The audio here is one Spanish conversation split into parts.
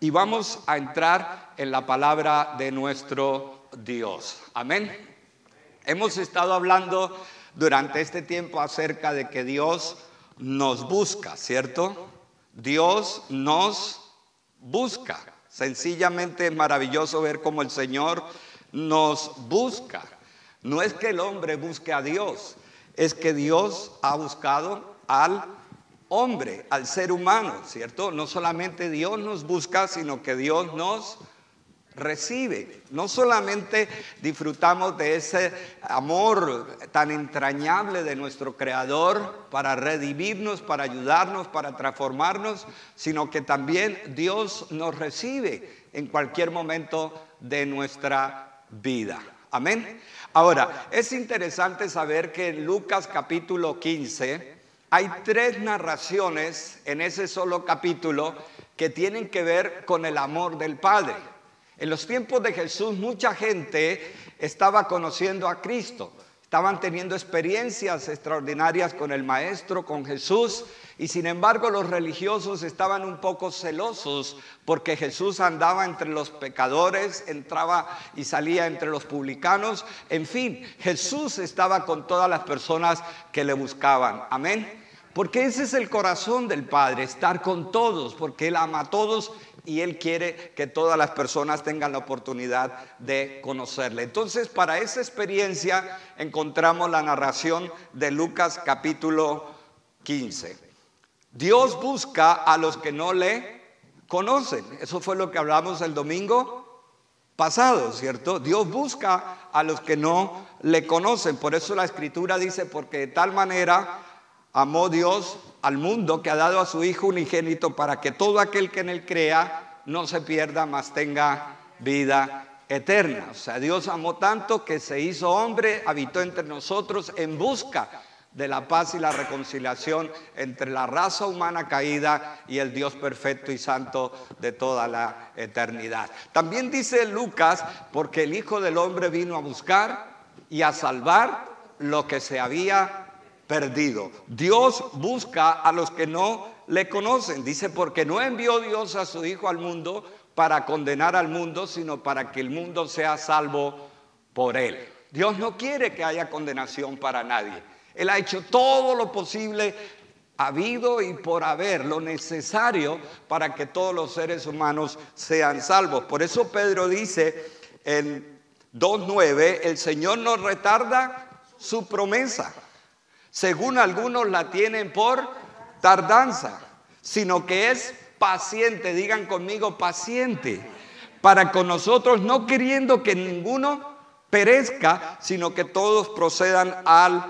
y vamos a entrar en la palabra de nuestro Dios. Amén. Hemos estado hablando durante este tiempo acerca de que Dios nos busca, ¿cierto? Dios nos busca. Sencillamente es maravilloso ver cómo el Señor nos busca. No es que el hombre busque a Dios, es que Dios ha buscado al hombre, al ser humano, ¿cierto? No solamente Dios nos busca, sino que Dios nos recibe. No solamente disfrutamos de ese amor tan entrañable de nuestro Creador para redimirnos, para ayudarnos, para transformarnos, sino que también Dios nos recibe en cualquier momento de nuestra vida. Amén. Ahora, es interesante saber que en Lucas capítulo 15, hay tres narraciones en ese solo capítulo que tienen que ver con el amor del Padre. En los tiempos de Jesús mucha gente estaba conociendo a Cristo, estaban teniendo experiencias extraordinarias con el Maestro, con Jesús, y sin embargo los religiosos estaban un poco celosos porque Jesús andaba entre los pecadores, entraba y salía entre los publicanos, en fin, Jesús estaba con todas las personas que le buscaban. Amén. Porque ese es el corazón del Padre, estar con todos, porque Él ama a todos y Él quiere que todas las personas tengan la oportunidad de conocerle. Entonces, para esa experiencia encontramos la narración de Lucas capítulo 15. Dios busca a los que no le conocen. Eso fue lo que hablamos el domingo pasado, ¿cierto? Dios busca a los que no le conocen. Por eso la escritura dice, porque de tal manera amó Dios al mundo que ha dado a su Hijo unigénito para que todo aquel que en él crea no se pierda, mas tenga vida eterna. O sea, Dios amó tanto que se hizo hombre, habitó entre nosotros en busca de la paz y la reconciliación entre la raza humana caída y el Dios perfecto y santo de toda la eternidad. También dice Lucas, porque el Hijo del Hombre vino a buscar y a salvar lo que se había perdido. Dios busca a los que no le conocen. Dice, porque no envió Dios a su Hijo al mundo para condenar al mundo, sino para que el mundo sea salvo por él. Dios no quiere que haya condenación para nadie. Él ha hecho todo lo posible, habido y por haber, lo necesario para que todos los seres humanos sean salvos. Por eso Pedro dice en 2.9, el Señor no retarda su promesa según algunos la tienen por tardanza, sino que es paciente, digan conmigo paciente, para con nosotros no queriendo que ninguno perezca, sino que todos procedan al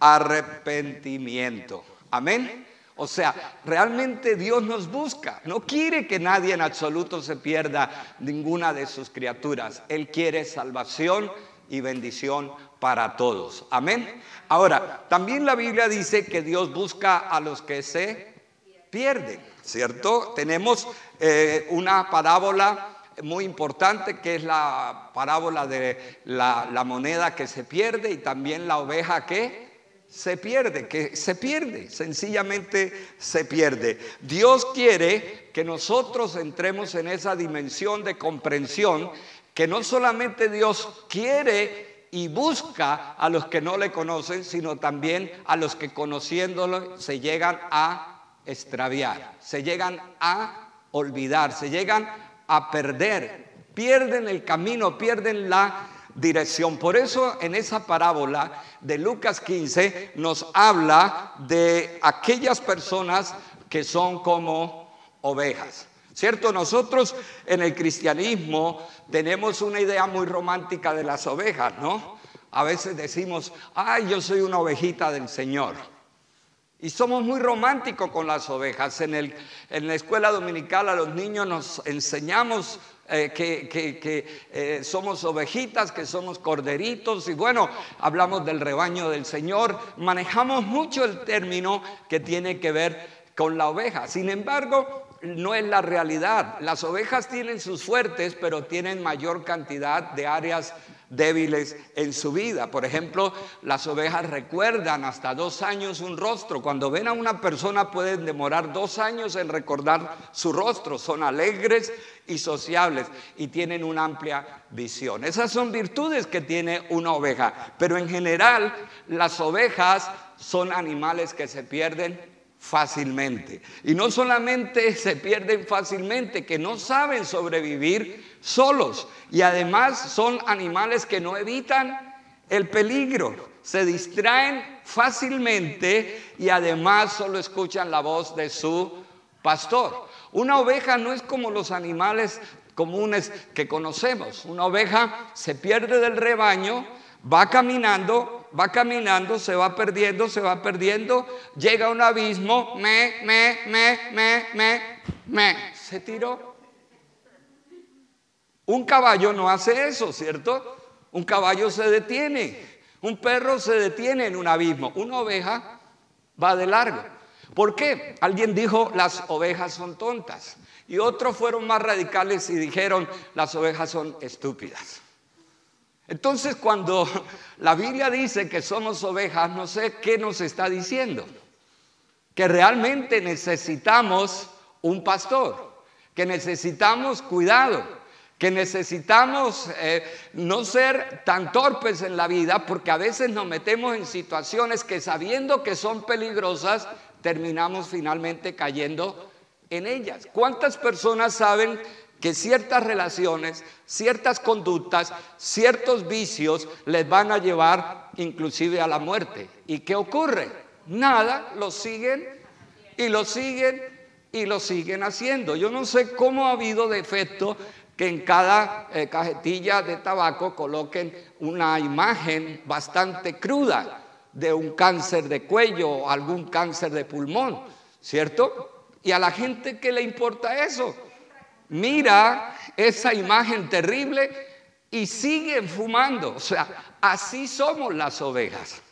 arrepentimiento. Amén. O sea, realmente Dios nos busca. No quiere que nadie en absoluto se pierda ninguna de sus criaturas. Él quiere salvación y bendición para todos. Amén. Ahora, también la Biblia dice que Dios busca a los que se pierden, ¿cierto? Tenemos eh, una parábola muy importante que es la parábola de la, la moneda que se pierde y también la oveja que se pierde, que se pierde, sencillamente se pierde. Dios quiere que nosotros entremos en esa dimensión de comprensión que no solamente Dios quiere y busca a los que no le conocen, sino también a los que conociéndolo se llegan a extraviar, se llegan a olvidar, se llegan a perder, pierden el camino, pierden la dirección. Por eso en esa parábola de Lucas 15 nos habla de aquellas personas que son como ovejas. ¿Cierto? Nosotros en el cristianismo tenemos una idea muy romántica de las ovejas, ¿no? A veces decimos, ay, yo soy una ovejita del Señor. Y somos muy románticos con las ovejas. En, el, en la escuela dominical a los niños nos enseñamos eh, que, eh, somos ovejitas, que somos corderitos. Y bueno, hablamos del rebaño del Señor. Manejamos mucho el término que tiene que ver con la oveja. Sin embargo, no es la realidad. Las ovejas tienen sus fuertes, pero tienen mayor cantidad de áreas débiles en su vida. Por ejemplo, las ovejas recuerdan hasta dos años un rostro. Cuando ven a una persona pueden demorar dos años en recordar su rostro. Son alegres y sociables y tienen una amplia visión. Esas son virtudes que tiene una oveja. Pero en general las ovejas son animales que se pierden fácilmente. Y no solamente se pierden fácilmente, que no saben sobrevivir solos. Y además son animales que no evitan el peligro. Se distraen fácilmente y además solo escuchan la voz de su pastor. Una oveja no es como los animales comunes que conocemos. Una oveja se pierde del rebaño, va caminando va caminando, se va perdiendo, se va perdiendo, llega a un abismo, me, me, me, me, me, me, se tiró. Un caballo no hace eso, ¿cierto? Un caballo se detiene, un perro se detiene en un abismo, una oveja va de largo. ¿Por qué? Alguien dijo, las ovejas son tontas. Y otros fueron más radicales y dijeron, las ovejas son estúpidas. Entonces cuando la Biblia dice que somos ovejas, no sé qué nos está diciendo. Que realmente necesitamos un pastor, que necesitamos cuidado, que necesitamos eh, no ser tan torpes en la vida, porque a veces nos metemos en situaciones que sabiendo que son peligrosas, terminamos finalmente cayendo en ellas. ¿Cuántas personas saben que ciertas relaciones, ciertas conductas, ciertos vicios les van a llevar inclusive a la muerte. ¿Y qué ocurre? Nada, lo siguen y lo siguen y lo siguen haciendo. Yo no sé cómo ha habido defecto que en cada eh, cajetilla de tabaco coloquen una imagen bastante cruda de un cáncer de cuello o algún cáncer de pulmón, ¿cierto? Y a la gente, ¿qué le importa eso? Mira esa imagen terrible y siguen fumando. O sea, así somos las ovejas.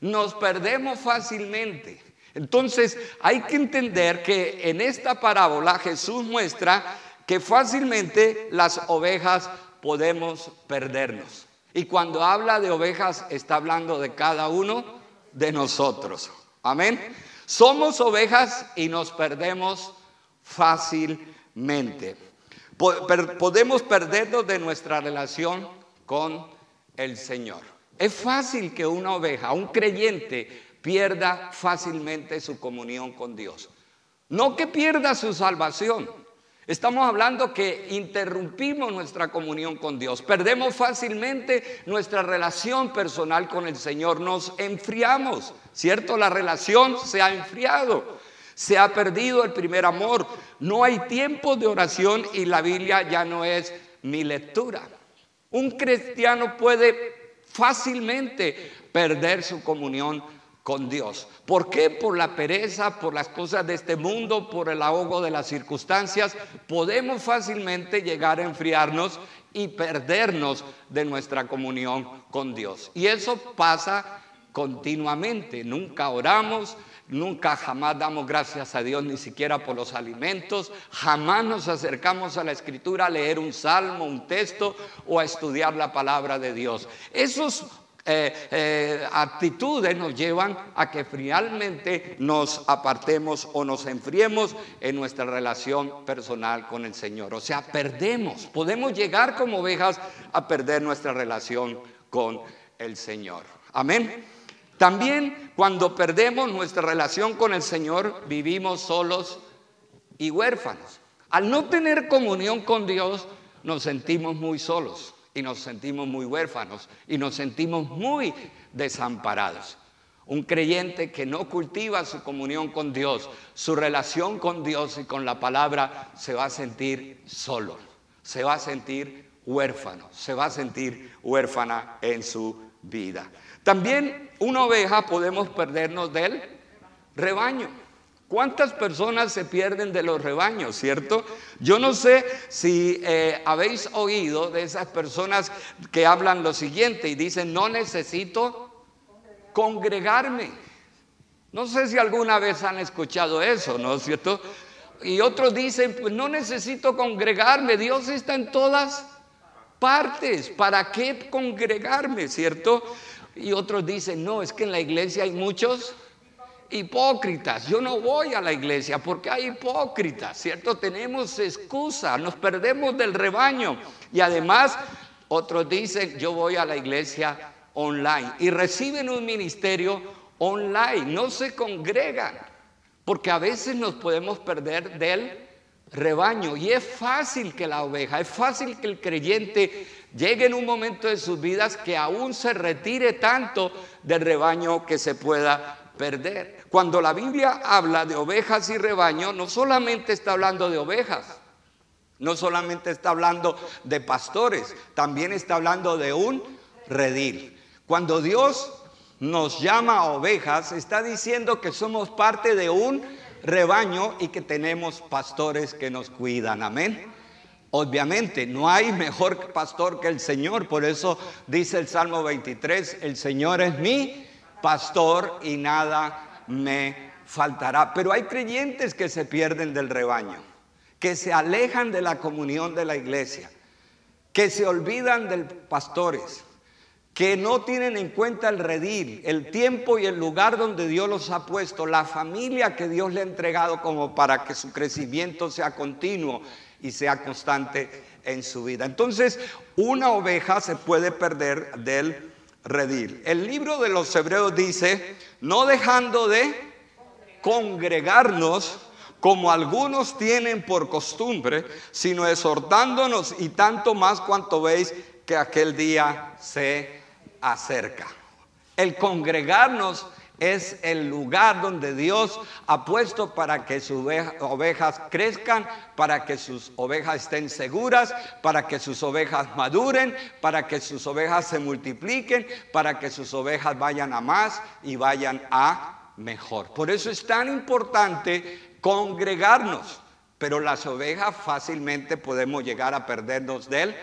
Nos perdemos fácilmente. Entonces hay que entender que en esta parábola Jesús muestra que fácilmente las ovejas podemos perdernos. Y cuando habla de ovejas está hablando de cada uno de nosotros. Amén. Somos ovejas y nos perdemos fácilmente mente. Podemos perdernos de nuestra relación con el Señor. Es fácil que una oveja, un creyente, pierda fácilmente su comunión con Dios. No que pierda su salvación. Estamos hablando que interrumpimos nuestra comunión con Dios, perdemos fácilmente nuestra relación personal con el Señor, nos enfriamos, ¿cierto? La relación se ha enfriado. Se ha perdido el primer amor. No hay tiempo de oración y la Biblia ya no es mi lectura. Un cristiano puede fácilmente perder su comunión con Dios. ¿Por qué? Por la pereza, por las cosas de este mundo, por el ahogo de las circunstancias, podemos fácilmente llegar a enfriarnos y perdernos de nuestra comunión con Dios. Y eso pasa continuamente. Nunca oramos, Nunca jamás damos gracias a Dios ni siquiera por los alimentos. Jamás nos acercamos a la escritura a leer un salmo, un texto o a estudiar la palabra de Dios. Esas eh, eh, actitudes nos llevan a que finalmente nos apartemos o nos enfriemos en nuestra relación personal con el Señor. O sea, perdemos. Podemos llegar como ovejas a perder nuestra relación con el Señor. Amén. También cuando perdemos nuestra relación con el Señor, vivimos solos y huérfanos. Al no tener comunión con Dios, nos sentimos muy solos y nos sentimos muy huérfanos y nos sentimos muy desamparados. Un creyente que no cultiva su comunión con Dios, su relación con Dios y con la palabra, se va a sentir solo, se va a sentir huérfano, se va a sentir huérfana en su vida. También una oveja podemos perdernos del rebaño. ¿Cuántas personas se pierden de los rebaños, cierto? Yo no sé si eh, habéis oído de esas personas que hablan lo siguiente y dicen, no necesito congregarme. No sé si alguna vez han escuchado eso, ¿no es cierto? Y otros dicen, pues no necesito congregarme, Dios está en todas partes. ¿Para qué congregarme, cierto? Y otros dicen, no, es que en la iglesia hay muchos hipócritas. Yo no voy a la iglesia porque hay hipócritas, ¿cierto? Tenemos excusa, nos perdemos del rebaño. Y además, otros dicen, yo voy a la iglesia online y reciben un ministerio online, no se congregan, porque a veces nos podemos perder del rebaño y es fácil que la oveja, es fácil que el creyente llegue en un momento de sus vidas que aún se retire tanto del rebaño que se pueda perder. Cuando la Biblia habla de ovejas y rebaño, no solamente está hablando de ovejas, no solamente está hablando de pastores, también está hablando de un redil. Cuando Dios nos llama ovejas, está diciendo que somos parte de un rebaño y que tenemos pastores que nos cuidan. Amén. Obviamente, no hay mejor pastor que el Señor, por eso dice el Salmo 23, el Señor es mi pastor y nada me faltará. Pero hay creyentes que se pierden del rebaño, que se alejan de la comunión de la iglesia, que se olvidan de pastores, que no tienen en cuenta el redil, el tiempo y el lugar donde Dios los ha puesto, la familia que Dios le ha entregado como para que su crecimiento sea continuo y sea constante en su vida. Entonces, una oveja se puede perder del redil. El libro de los Hebreos dice, no dejando de congregarnos como algunos tienen por costumbre, sino exhortándonos y tanto más cuanto veis que aquel día se acerca. El congregarnos es el lugar donde Dios ha puesto para que sus ovejas crezcan, para que sus ovejas estén seguras, para que sus ovejas maduren, para que sus ovejas se multipliquen, para que sus ovejas vayan a más y vayan a mejor. Por eso es tan importante congregarnos, pero las ovejas fácilmente podemos llegar a perdernos del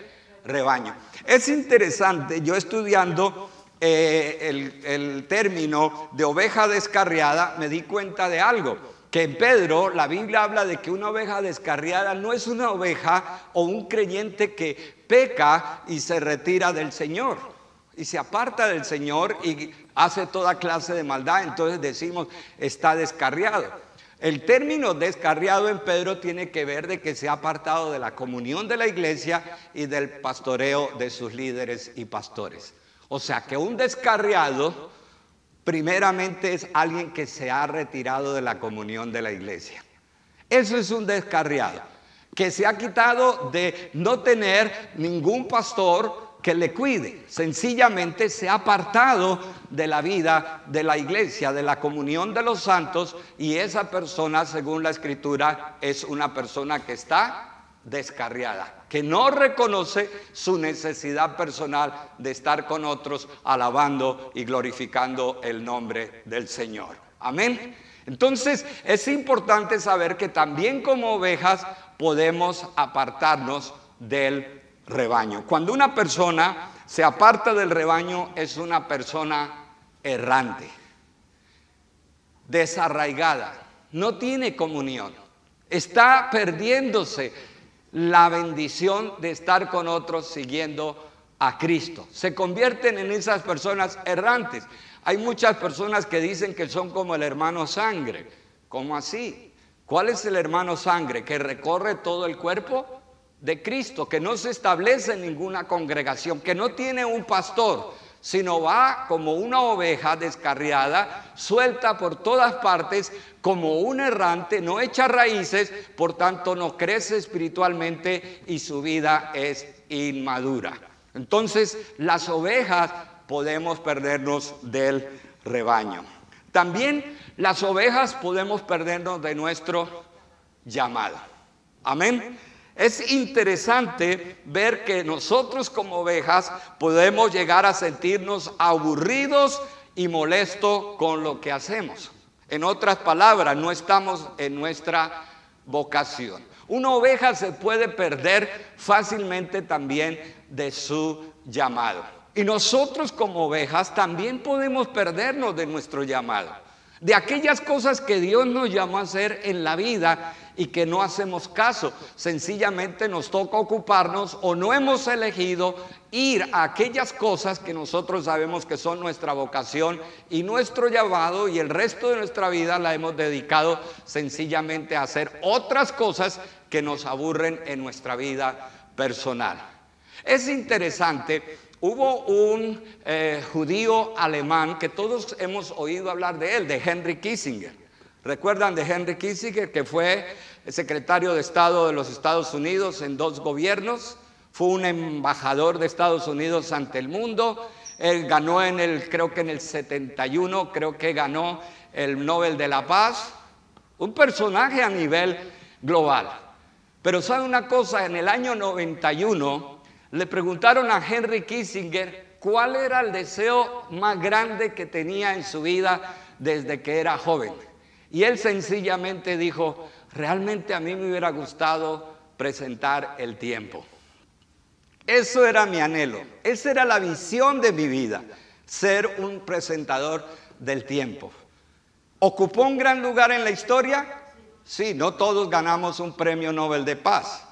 rebaño. Es interesante, yo estudiando eh, el, el término de oveja descarriada, me di cuenta de algo que en Pedro la Biblia habla de que una oveja descarriada no es una oveja o un creyente que peca y se retira del Señor y se aparta del Señor y hace toda clase de maldad, entonces decimos está descarriado. El término descarriado en Pedro tiene que ver de que se ha apartado de la comunión de la iglesia y del pastoreo de sus líderes y pastores. O sea que un descarriado primeramente es alguien que se ha retirado de la comunión de la iglesia. Eso es un descarriado, que se ha quitado de no tener ningún pastor que le cuide. Sencillamente se ha apartado de la vida de la iglesia, de la comunión de los santos, y esa persona, según la escritura, es una persona que está descarriada, que no reconoce su necesidad personal de estar con otros alabando y glorificando el nombre del Señor. Amén. Entonces es importante saber que también como ovejas podemos apartarnos del rebaño. Cuando una persona se aparta del rebaño es una persona errante, desarraigada, no tiene comunión, está perdiéndose la bendición de estar con otros siguiendo a Cristo. Se convierten en esas personas errantes. Hay muchas personas que dicen que son como el hermano sangre. ¿Cómo así? ¿Cuál es el hermano sangre? ¿Que recorre todo el cuerpo? De Cristo, que no se establece en ninguna congregación, que no tiene un pastor, sino va como una oveja descarriada, suelta por todas partes, como un errante, no echa raíces, por tanto no crece espiritualmente y su vida es inmadura. Entonces las ovejas podemos perdernos del rebaño. También las ovejas podemos perdernos de nuestro llamado. Amén. Es interesante ver que nosotros como ovejas podemos llegar a sentirnos aburridos y molestos con lo que hacemos. En otras palabras, no estamos en nuestra vocación. Una oveja se puede perder fácilmente también de su llamado. Y nosotros como ovejas también podemos perdernos de nuestro llamado. De aquellas cosas que Dios nos llamó a hacer en la vida y que no hacemos caso. Sencillamente nos toca ocuparnos o no hemos elegido ir a aquellas cosas que nosotros sabemos que son nuestra vocación y nuestro llamado y el resto de nuestra vida la hemos dedicado sencillamente a hacer otras cosas que nos aburren en nuestra vida personal. Es interesante Hubo un eh, judío alemán que todos hemos oído hablar de él, de Henry Kissinger. ¿Recuerdan de Henry Kissinger que fue secretario de Estado de los Estados Unidos en dos gobiernos? Fue un embajador de Estados Unidos ante el mundo. Él ganó en el, creo que en el 71, creo que ganó el Nobel de la Paz. Un personaje a nivel global. Pero sabe una cosa, en el año 91 le preguntaron a Henry Kissinger cuál era el deseo más grande que tenía en su vida desde que era joven. Y él sencillamente dijo, realmente a mí me hubiera gustado presentar el tiempo. Eso era mi anhelo, esa era la visión de mi vida, ser un presentador del tiempo. ¿Ocupó un gran lugar en la historia? Sí, no todos ganamos un premio Nobel de Paz,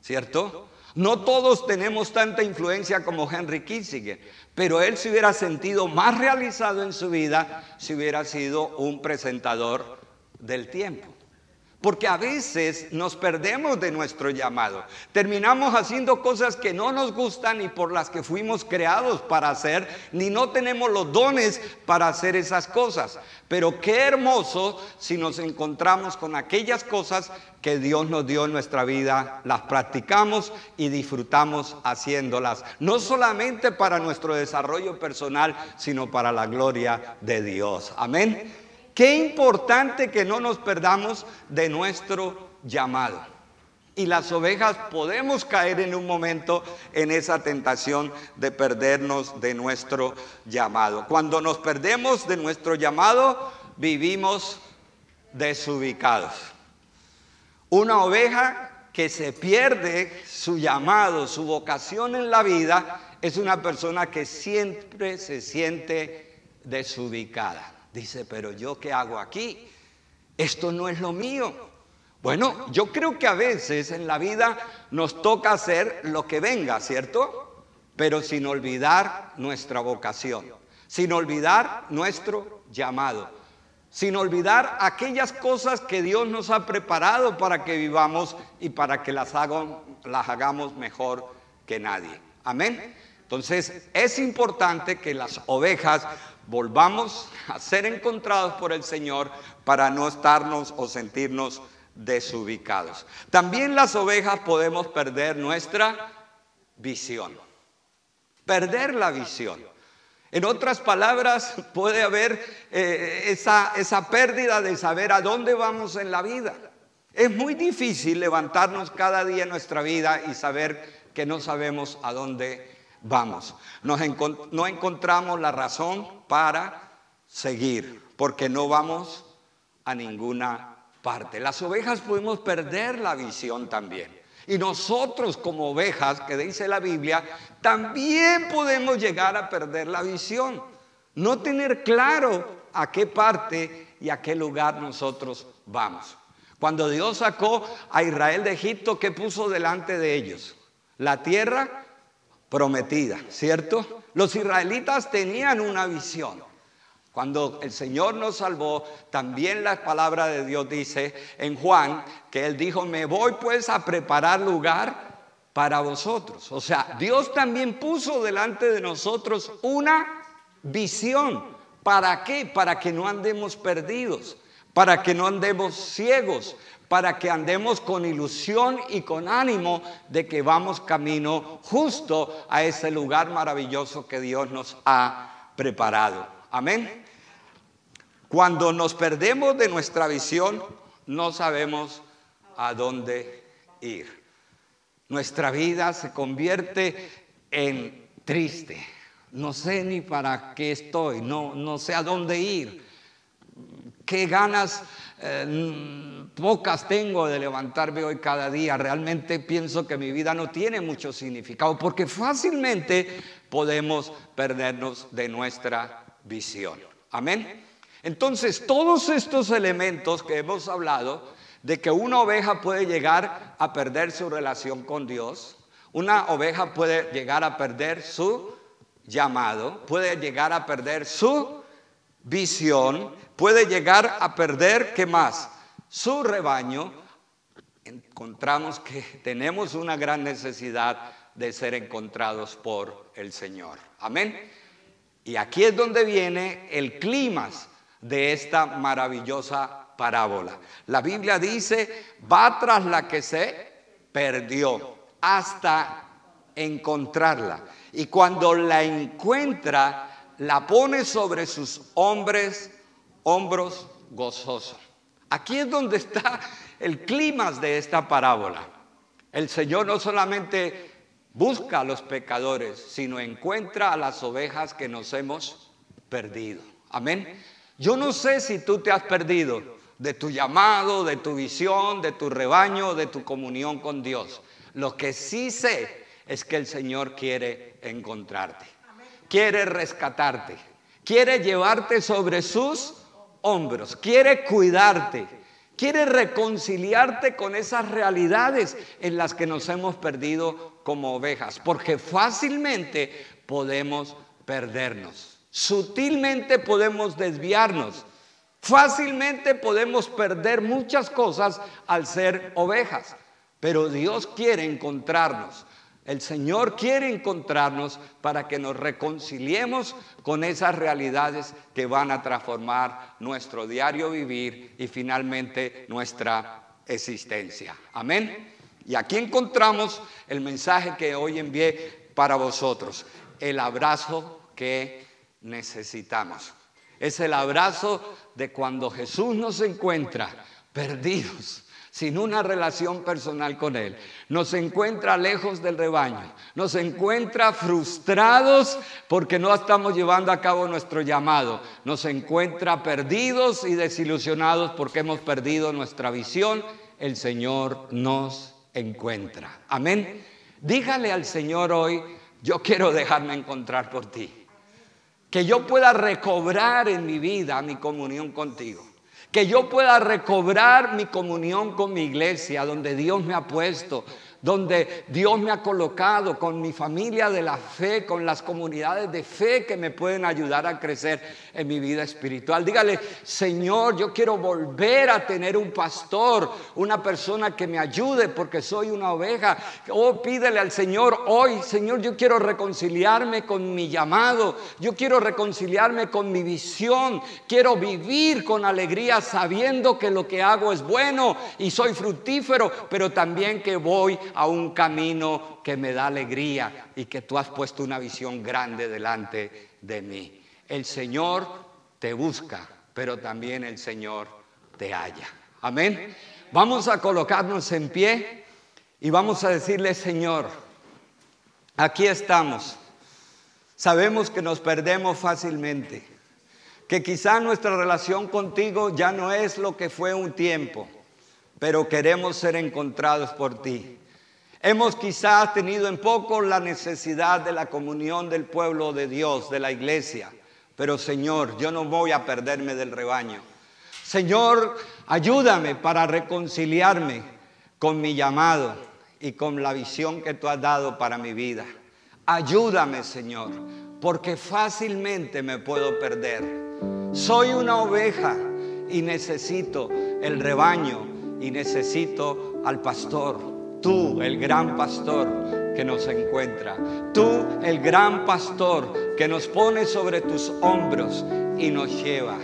¿cierto? No todos tenemos tanta influencia como Henry Kissinger, pero él se hubiera sentido más realizado en su vida si hubiera sido un presentador del tiempo. Porque a veces nos perdemos de nuestro llamado. Terminamos haciendo cosas que no nos gustan y por las que fuimos creados para hacer, ni no tenemos los dones para hacer esas cosas. Pero qué hermoso si nos encontramos con aquellas cosas que Dios nos dio en nuestra vida, las practicamos y disfrutamos haciéndolas. No solamente para nuestro desarrollo personal, sino para la gloria de Dios. Amén. Qué importante que no nos perdamos de nuestro llamado. Y las ovejas podemos caer en un momento en esa tentación de perdernos de nuestro llamado. Cuando nos perdemos de nuestro llamado, vivimos desubicados. Una oveja que se pierde su llamado, su vocación en la vida, es una persona que siempre se siente desubicada. Dice, pero yo qué hago aquí? Esto no es lo mío. Bueno, yo creo que a veces en la vida nos toca hacer lo que venga, ¿cierto? Pero sin olvidar nuestra vocación, sin olvidar nuestro llamado, sin olvidar aquellas cosas que Dios nos ha preparado para que vivamos y para que las, las hagamos mejor que nadie. Amén. Entonces es importante que las ovejas volvamos a ser encontrados por el Señor para no estarnos o sentirnos desubicados. También las ovejas podemos perder nuestra visión. Perder la visión. En otras palabras, puede haber eh, esa, esa pérdida de saber a dónde vamos en la vida. Es muy difícil levantarnos cada día en nuestra vida y saber que no sabemos a dónde vamos. no encontramos la razón para seguir, porque no vamos a ninguna parte. Las ovejas podemos perder la visión también. Y nosotros como ovejas, que dice la Biblia, también podemos llegar a perder la visión. No tener claro a qué parte y a qué lugar nosotros vamos. Cuando Dios sacó a Israel de Egipto, ¿qué puso delante de ellos? La tierra prometida, ¿cierto? Los israelitas tenían una visión. Cuando el Señor nos salvó, también la palabra de Dios dice en Juan que Él dijo, me voy pues a preparar lugar para vosotros. O sea, Dios también puso delante de nosotros una visión. ¿Para qué? Para que no andemos perdidos, para que no andemos ciegos, para que andemos con ilusión y con ánimo de que vamos camino justo a ese lugar maravilloso que Dios nos ha preparado. Amén. Cuando nos perdemos de nuestra visión, no sabemos a dónde ir. Nuestra vida se convierte en triste. No sé ni para qué estoy, no, no sé a dónde ir. Qué ganas eh, pocas tengo de levantarme hoy cada día. Realmente pienso que mi vida no tiene mucho significado porque fácilmente podemos perdernos de nuestra visión. Amén. Entonces, todos estos elementos que hemos hablado de que una oveja puede llegar a perder su relación con Dios, una oveja puede llegar a perder su llamado, puede llegar a perder su visión, puede llegar a perder, ¿qué más? Su rebaño. Encontramos que tenemos una gran necesidad de ser encontrados por el Señor. Amén. Y aquí es donde viene el clima de esta maravillosa parábola. La Biblia dice, va tras la que se perdió hasta encontrarla. Y cuando la encuentra, la pone sobre sus hombres, hombros gozosos. Aquí es donde está el clima de esta parábola. El Señor no solamente busca a los pecadores, sino encuentra a las ovejas que nos hemos perdido. Amén. Yo no sé si tú te has perdido de tu llamado, de tu visión, de tu rebaño, de tu comunión con Dios. Lo que sí sé es que el Señor quiere encontrarte, quiere rescatarte, quiere llevarte sobre sus hombros, quiere cuidarte, quiere reconciliarte con esas realidades en las que nos hemos perdido como ovejas, porque fácilmente podemos perdernos, sutilmente podemos desviarnos, fácilmente podemos perder muchas cosas al ser ovejas, pero Dios quiere encontrarnos. El Señor quiere encontrarnos para que nos reconciliemos con esas realidades que van a transformar nuestro diario vivir y finalmente nuestra existencia. Amén. Y aquí encontramos el mensaje que hoy envié para vosotros, el abrazo que necesitamos. Es el abrazo de cuando Jesús nos encuentra perdidos, sin una relación personal con Él. Nos encuentra lejos del rebaño, nos encuentra frustrados porque no estamos llevando a cabo nuestro llamado, nos encuentra perdidos y desilusionados porque hemos perdido nuestra visión. El Señor nos encuentra. Amén. Dígale al Señor hoy, yo quiero dejarme encontrar por ti. Que yo pueda recobrar en mi vida mi comunión contigo que yo pueda recobrar mi comunión con mi iglesia, donde Dios me ha puesto, donde Dios me ha colocado con mi familia de la fe, con las comunidades de fe que me pueden ayudar a crecer en mi vida espiritual. Dígale, Señor, yo quiero volver a tener un pastor, una persona que me ayude porque soy una oveja. Oh, pídele al Señor hoy, Señor, yo quiero reconciliarme con mi llamado, yo quiero reconciliarme con mi visión, quiero vivir con alegría sabiendo que lo que hago es bueno y soy fructífero, pero también que voy a un camino que me da alegría y que tú has puesto una visión grande delante de mí. El Señor te busca, pero también el Señor te halla. Amén. Vamos a colocarnos en pie y vamos a decirle, Señor, aquí estamos. Sabemos que nos perdemos fácilmente, que quizá nuestra relación contigo ya no es lo que fue un tiempo, pero queremos ser encontrados por ti. Hemos quizás tenido en poco la necesidad de la comunión del pueblo de Dios, de la iglesia. Pero Señor, yo no voy a perderme del rebaño. Señor, ayúdame para reconciliarme con mi llamado y con la visión que tú has dado para mi vida. Ayúdame, Señor, porque fácilmente me puedo perder. Soy una oveja y necesito el rebaño y necesito al pastor. Tú, el gran pastor que nos encuentra. Tú, el gran pastor que nos pone sobre tus hombros y nos lleva.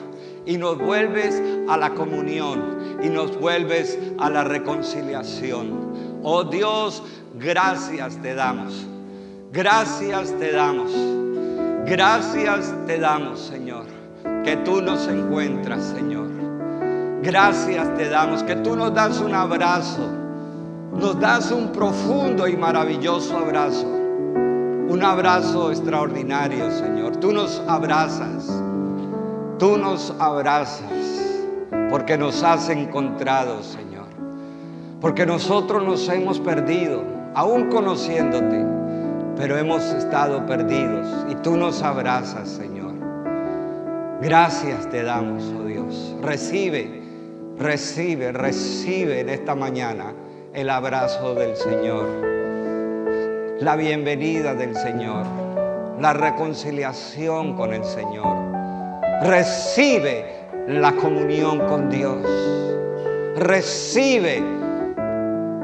Y nos vuelves a la comunión y nos vuelves a la reconciliación. Oh Dios, gracias te damos. Gracias te damos. Gracias te damos, Señor. Que tú nos encuentras, Señor. Gracias te damos. Que tú nos das un abrazo nos das un profundo y maravilloso abrazo. Un abrazo extraordinario, Señor. Tú nos abrazas. Tú nos abrazas porque nos has encontrado, Señor. Porque nosotros nos hemos perdido, aún conociéndote, pero hemos estado perdidos y tú nos abrazas, Señor. Gracias te damos, oh Dios. Recibe Recibe, recibe en esta mañana el abrazo del Señor, la bienvenida del Señor, la reconciliación con el Señor. Recibe la comunión con Dios. Recibe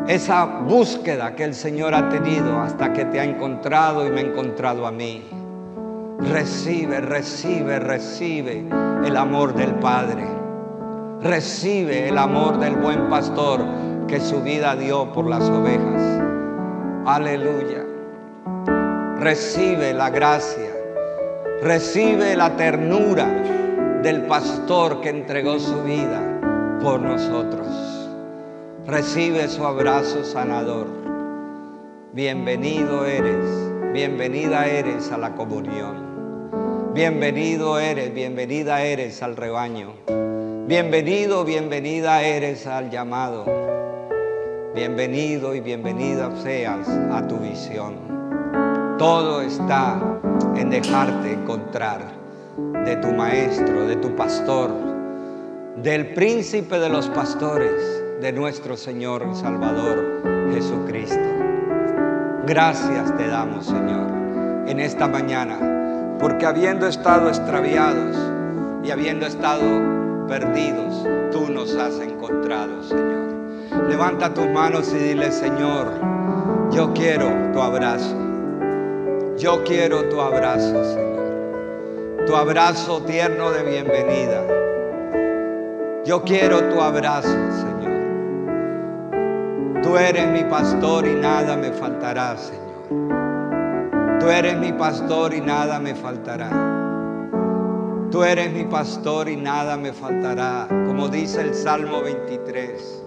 esa búsqueda que el Señor ha tenido hasta que te ha encontrado y me ha encontrado a mí. Recibe, recibe, recibe el amor del Padre. Recibe el amor del buen pastor que su vida dio por las ovejas. Aleluya. Recibe la gracia. Recibe la ternura del pastor que entregó su vida por nosotros. Recibe su abrazo sanador. Bienvenido eres, bienvenida eres a la comunión. Bienvenido eres, bienvenida eres al rebaño. Bienvenido, bienvenida eres al llamado. Bienvenido y bienvenida seas a tu visión. Todo está en dejarte encontrar de tu maestro, de tu pastor, del príncipe de los pastores, de nuestro Señor y Salvador Jesucristo. Gracias te damos, Señor, en esta mañana, porque habiendo estado extraviados y habiendo estado perdidos, tú nos has encontrado, Señor. Levanta tus manos y dile, Señor, yo quiero tu abrazo. Yo quiero tu abrazo, Señor. Tu abrazo tierno de bienvenida. Yo quiero tu abrazo, Señor. Tú eres mi pastor y nada me faltará, Señor. Tú eres mi pastor y nada me faltará. Tú eres mi pastor y nada me faltará. Como dice el Salmo 23.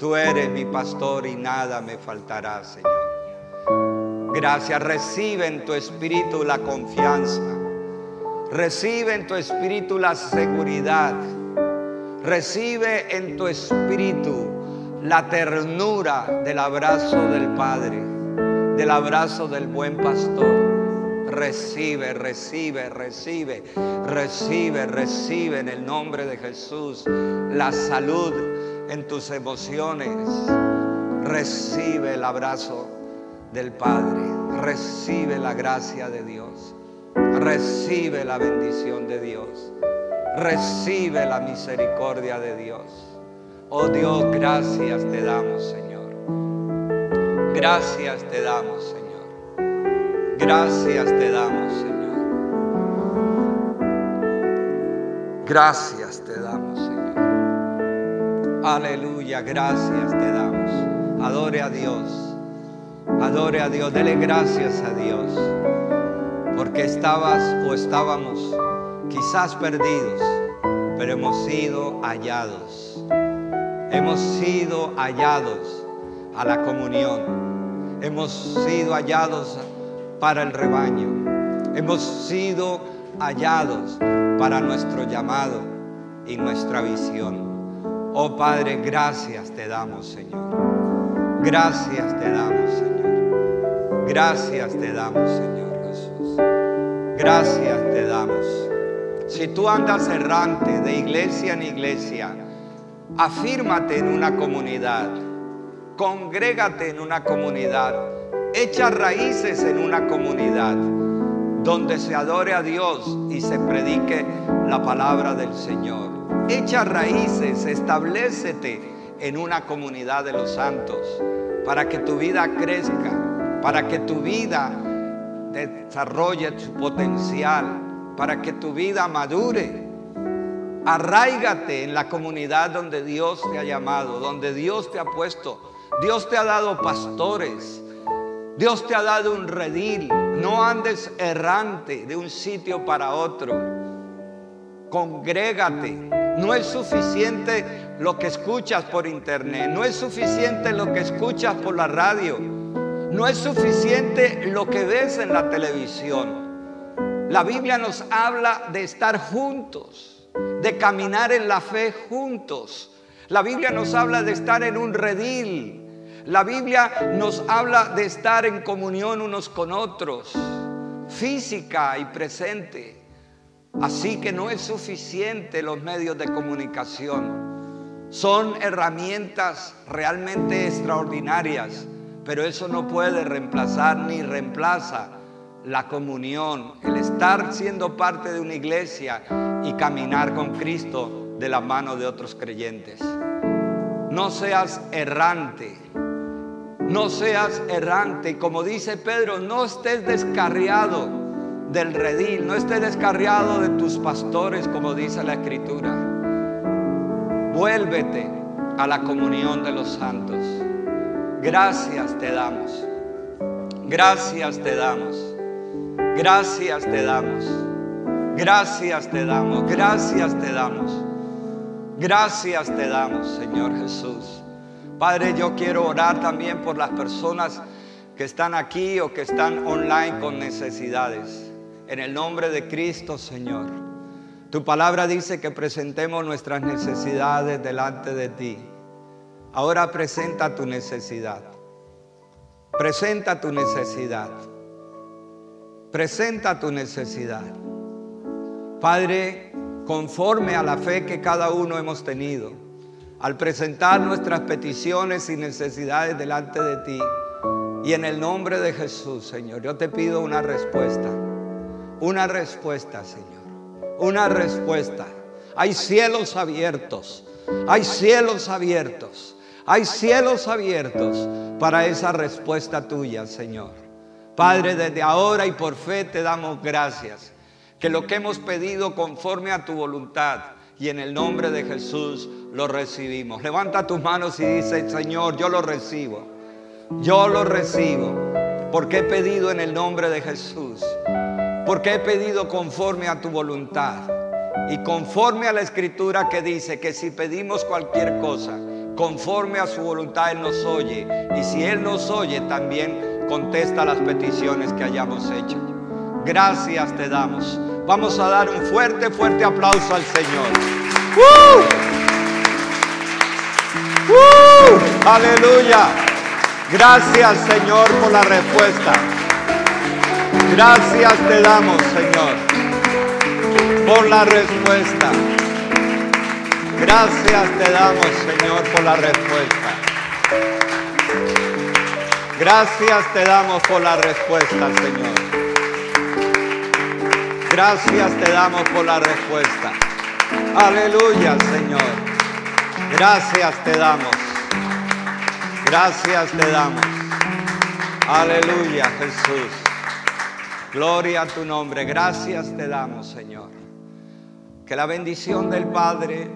Tú eres mi pastor y nada me faltará, Señor. Gracias. Recibe en tu espíritu la confianza. Recibe en tu espíritu la seguridad. Recibe en tu espíritu la ternura del abrazo del Padre, del abrazo del buen pastor. Recibe, recibe, recibe, recibe, recibe en el nombre de Jesús la salud en tus emociones. Recibe el abrazo del Padre. Recibe la gracia de Dios. Recibe la bendición de Dios. Recibe la misericordia de Dios. Oh Dios, gracias te damos, Señor. Gracias te damos, Señor. Gracias te damos, Señor. Gracias. Aleluya, gracias te damos. Adore a Dios. Adore a Dios. Dele gracias a Dios. Porque estabas o estábamos quizás perdidos, pero hemos sido hallados. Hemos sido hallados a la comunión. Hemos sido hallados para el rebaño. Hemos sido hallados para nuestro llamado y nuestra visión. Oh Padre, gracias te damos, Señor. Gracias te damos, Señor. Gracias te damos, Señor Jesús. Gracias te damos. Si tú andas errante de iglesia en iglesia, afírmate en una comunidad, congrégate en una comunidad, echa raíces en una comunidad donde se adore a Dios y se predique la palabra del Señor. Echa raíces, establecete en una comunidad de los santos para que tu vida crezca, para que tu vida desarrolle su potencial, para que tu vida madure. Arraígate en la comunidad donde Dios te ha llamado, donde Dios te ha puesto. Dios te ha dado pastores. Dios te ha dado un redil. No andes errante de un sitio para otro. Congrégate. No es suficiente lo que escuchas por internet. No es suficiente lo que escuchas por la radio. No es suficiente lo que ves en la televisión. La Biblia nos habla de estar juntos, de caminar en la fe juntos. La Biblia nos habla de estar en un redil. La Biblia nos habla de estar en comunión unos con otros, física y presente. Así que no es suficiente los medios de comunicación. Son herramientas realmente extraordinarias, pero eso no puede reemplazar ni reemplaza la comunión, el estar siendo parte de una iglesia y caminar con Cristo de la mano de otros creyentes. No seas errante, no seas errante. Como dice Pedro, no estés descarriado del redil, no estés descarriado de tus pastores, como dice la Escritura. Vuélvete a la comunión de los santos. Gracias te damos. Gracias te damos. Gracias te damos. Gracias te damos. Gracias te damos. Gracias te damos, Señor Jesús. Padre, yo quiero orar también por las personas que están aquí o que están online con necesidades. En el nombre de Cristo, Señor. Tu palabra dice que presentemos nuestras necesidades delante de ti. Ahora presenta tu necesidad. Presenta tu necesidad. Presenta tu necesidad. Padre, conforme a la fe que cada uno hemos tenido, al presentar nuestras peticiones y necesidades delante de ti, y en el nombre de Jesús, Señor, yo te pido una respuesta. Una respuesta, Señor. Una respuesta. Hay cielos abiertos. Hay cielos abiertos. Hay cielos abiertos para esa respuesta tuya, Señor. Padre, desde ahora y por fe te damos gracias. Que lo que hemos pedido conforme a tu voluntad y en el nombre de Jesús lo recibimos. Levanta tus manos y dice, Señor, yo lo recibo. Yo lo recibo. Porque he pedido en el nombre de Jesús. Porque he pedido conforme a tu voluntad. Y conforme a la escritura que dice que si pedimos cualquier cosa, conforme a su voluntad, Él nos oye. Y si Él nos oye, también contesta las peticiones que hayamos hecho. Gracias te damos. Vamos a dar un fuerte, fuerte aplauso al Señor. ¡Uh! ¡Uh! Aleluya. Gracias Señor por la respuesta. Gracias te damos Señor por la respuesta. Gracias te damos Señor por la respuesta. Gracias te damos por la respuesta Señor. Gracias te damos por la respuesta. Aleluya, Señor. Gracias te damos. Gracias te damos. Aleluya, Jesús. Gloria a tu nombre. Gracias te damos, Señor. Que la bendición del Padre,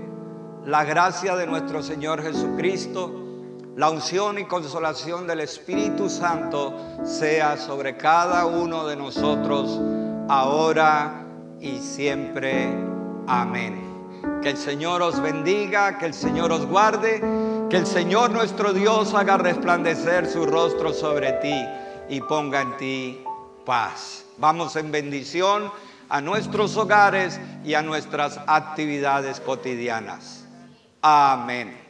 la gracia de nuestro Señor Jesucristo, la unción y consolación del Espíritu Santo sea sobre cada uno de nosotros ahora y siempre. Amén. Que el Señor os bendiga, que el Señor os guarde, que el Señor nuestro Dios haga resplandecer su rostro sobre ti y ponga en ti paz. Vamos en bendición a nuestros hogares y a nuestras actividades cotidianas. Amén.